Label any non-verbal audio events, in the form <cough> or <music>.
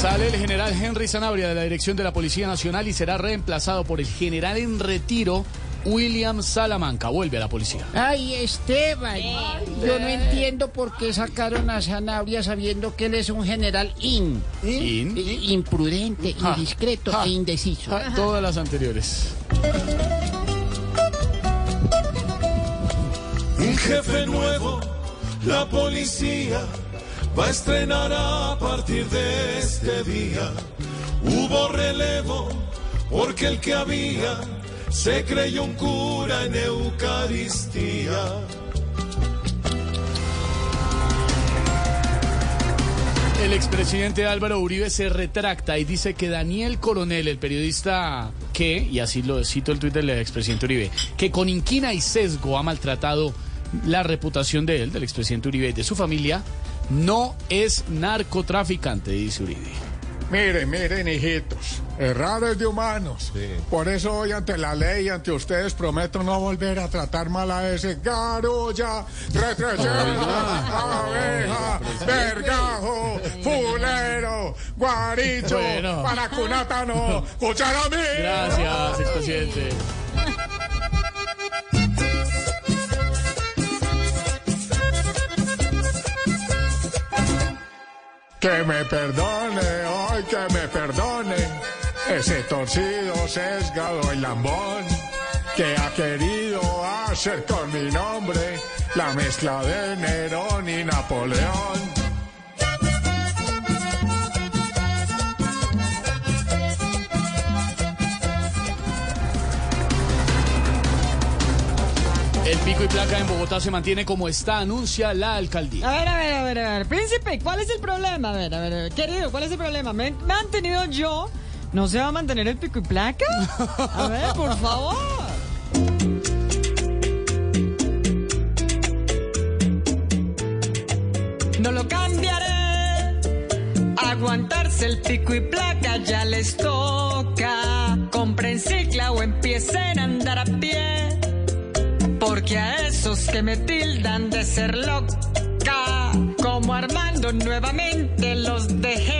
Sale el general Henry Sanabria de la dirección de la Policía Nacional y será reemplazado por el general en retiro William Salamanca. Vuelve a la policía. Ay, Esteban, yo no entiendo por qué sacaron a Sanabria sabiendo que él es un general in, In. i- imprudente, Ja. indiscreto Ja. e indeciso. Ah, Todas las anteriores. Un jefe nuevo, la policía va a estrenar a partir de este día. Hubo relevo porque el que había se creyó un cura en Eucaristía. El expresidente Álvaro Uribe se retracta y dice que Daniel Coronel, el periodista que, y así lo cito el tuit del expresidente Uribe, que con inquina y sesgo ha maltratado la reputación de él, del expresidente Uribe y de su familia, no es narcotraficante, dice Uribe. Miren, miren, hijitos, errar es de humanos. Por eso hoy ante la ley, ante ustedes, prometo no volver a tratar mal a ese garulla, retrechera, abeja, vergajo, fulero, guaricho, Bueno. paracunata no, <laughs> cuchara mí. Gracias, expresidente. Que me perdone, hoy que me perdone, ese torcido, sesgado y lambón, que ha querido hacer con mi nombre la mezcla de Nerón y Napoleón. El pico y placa en Bogotá se mantiene como está, anuncia la alcaldía. A ver, a ver, a ver, a ver. Príncipe, ¿cuál es el problema? A ver, a ver, a ver. Querido, ¿cuál es el problema? ¿Me he mantenido yo? ¿No se va a mantener el pico y placa? A ver, por favor. No lo cambiaré. Aguantarse el pico y placa ya les toca. Compren cicla o empiecen a andar a pie. Porque a esos que me tildan de ser loca, como Armando nuevamente los dejé.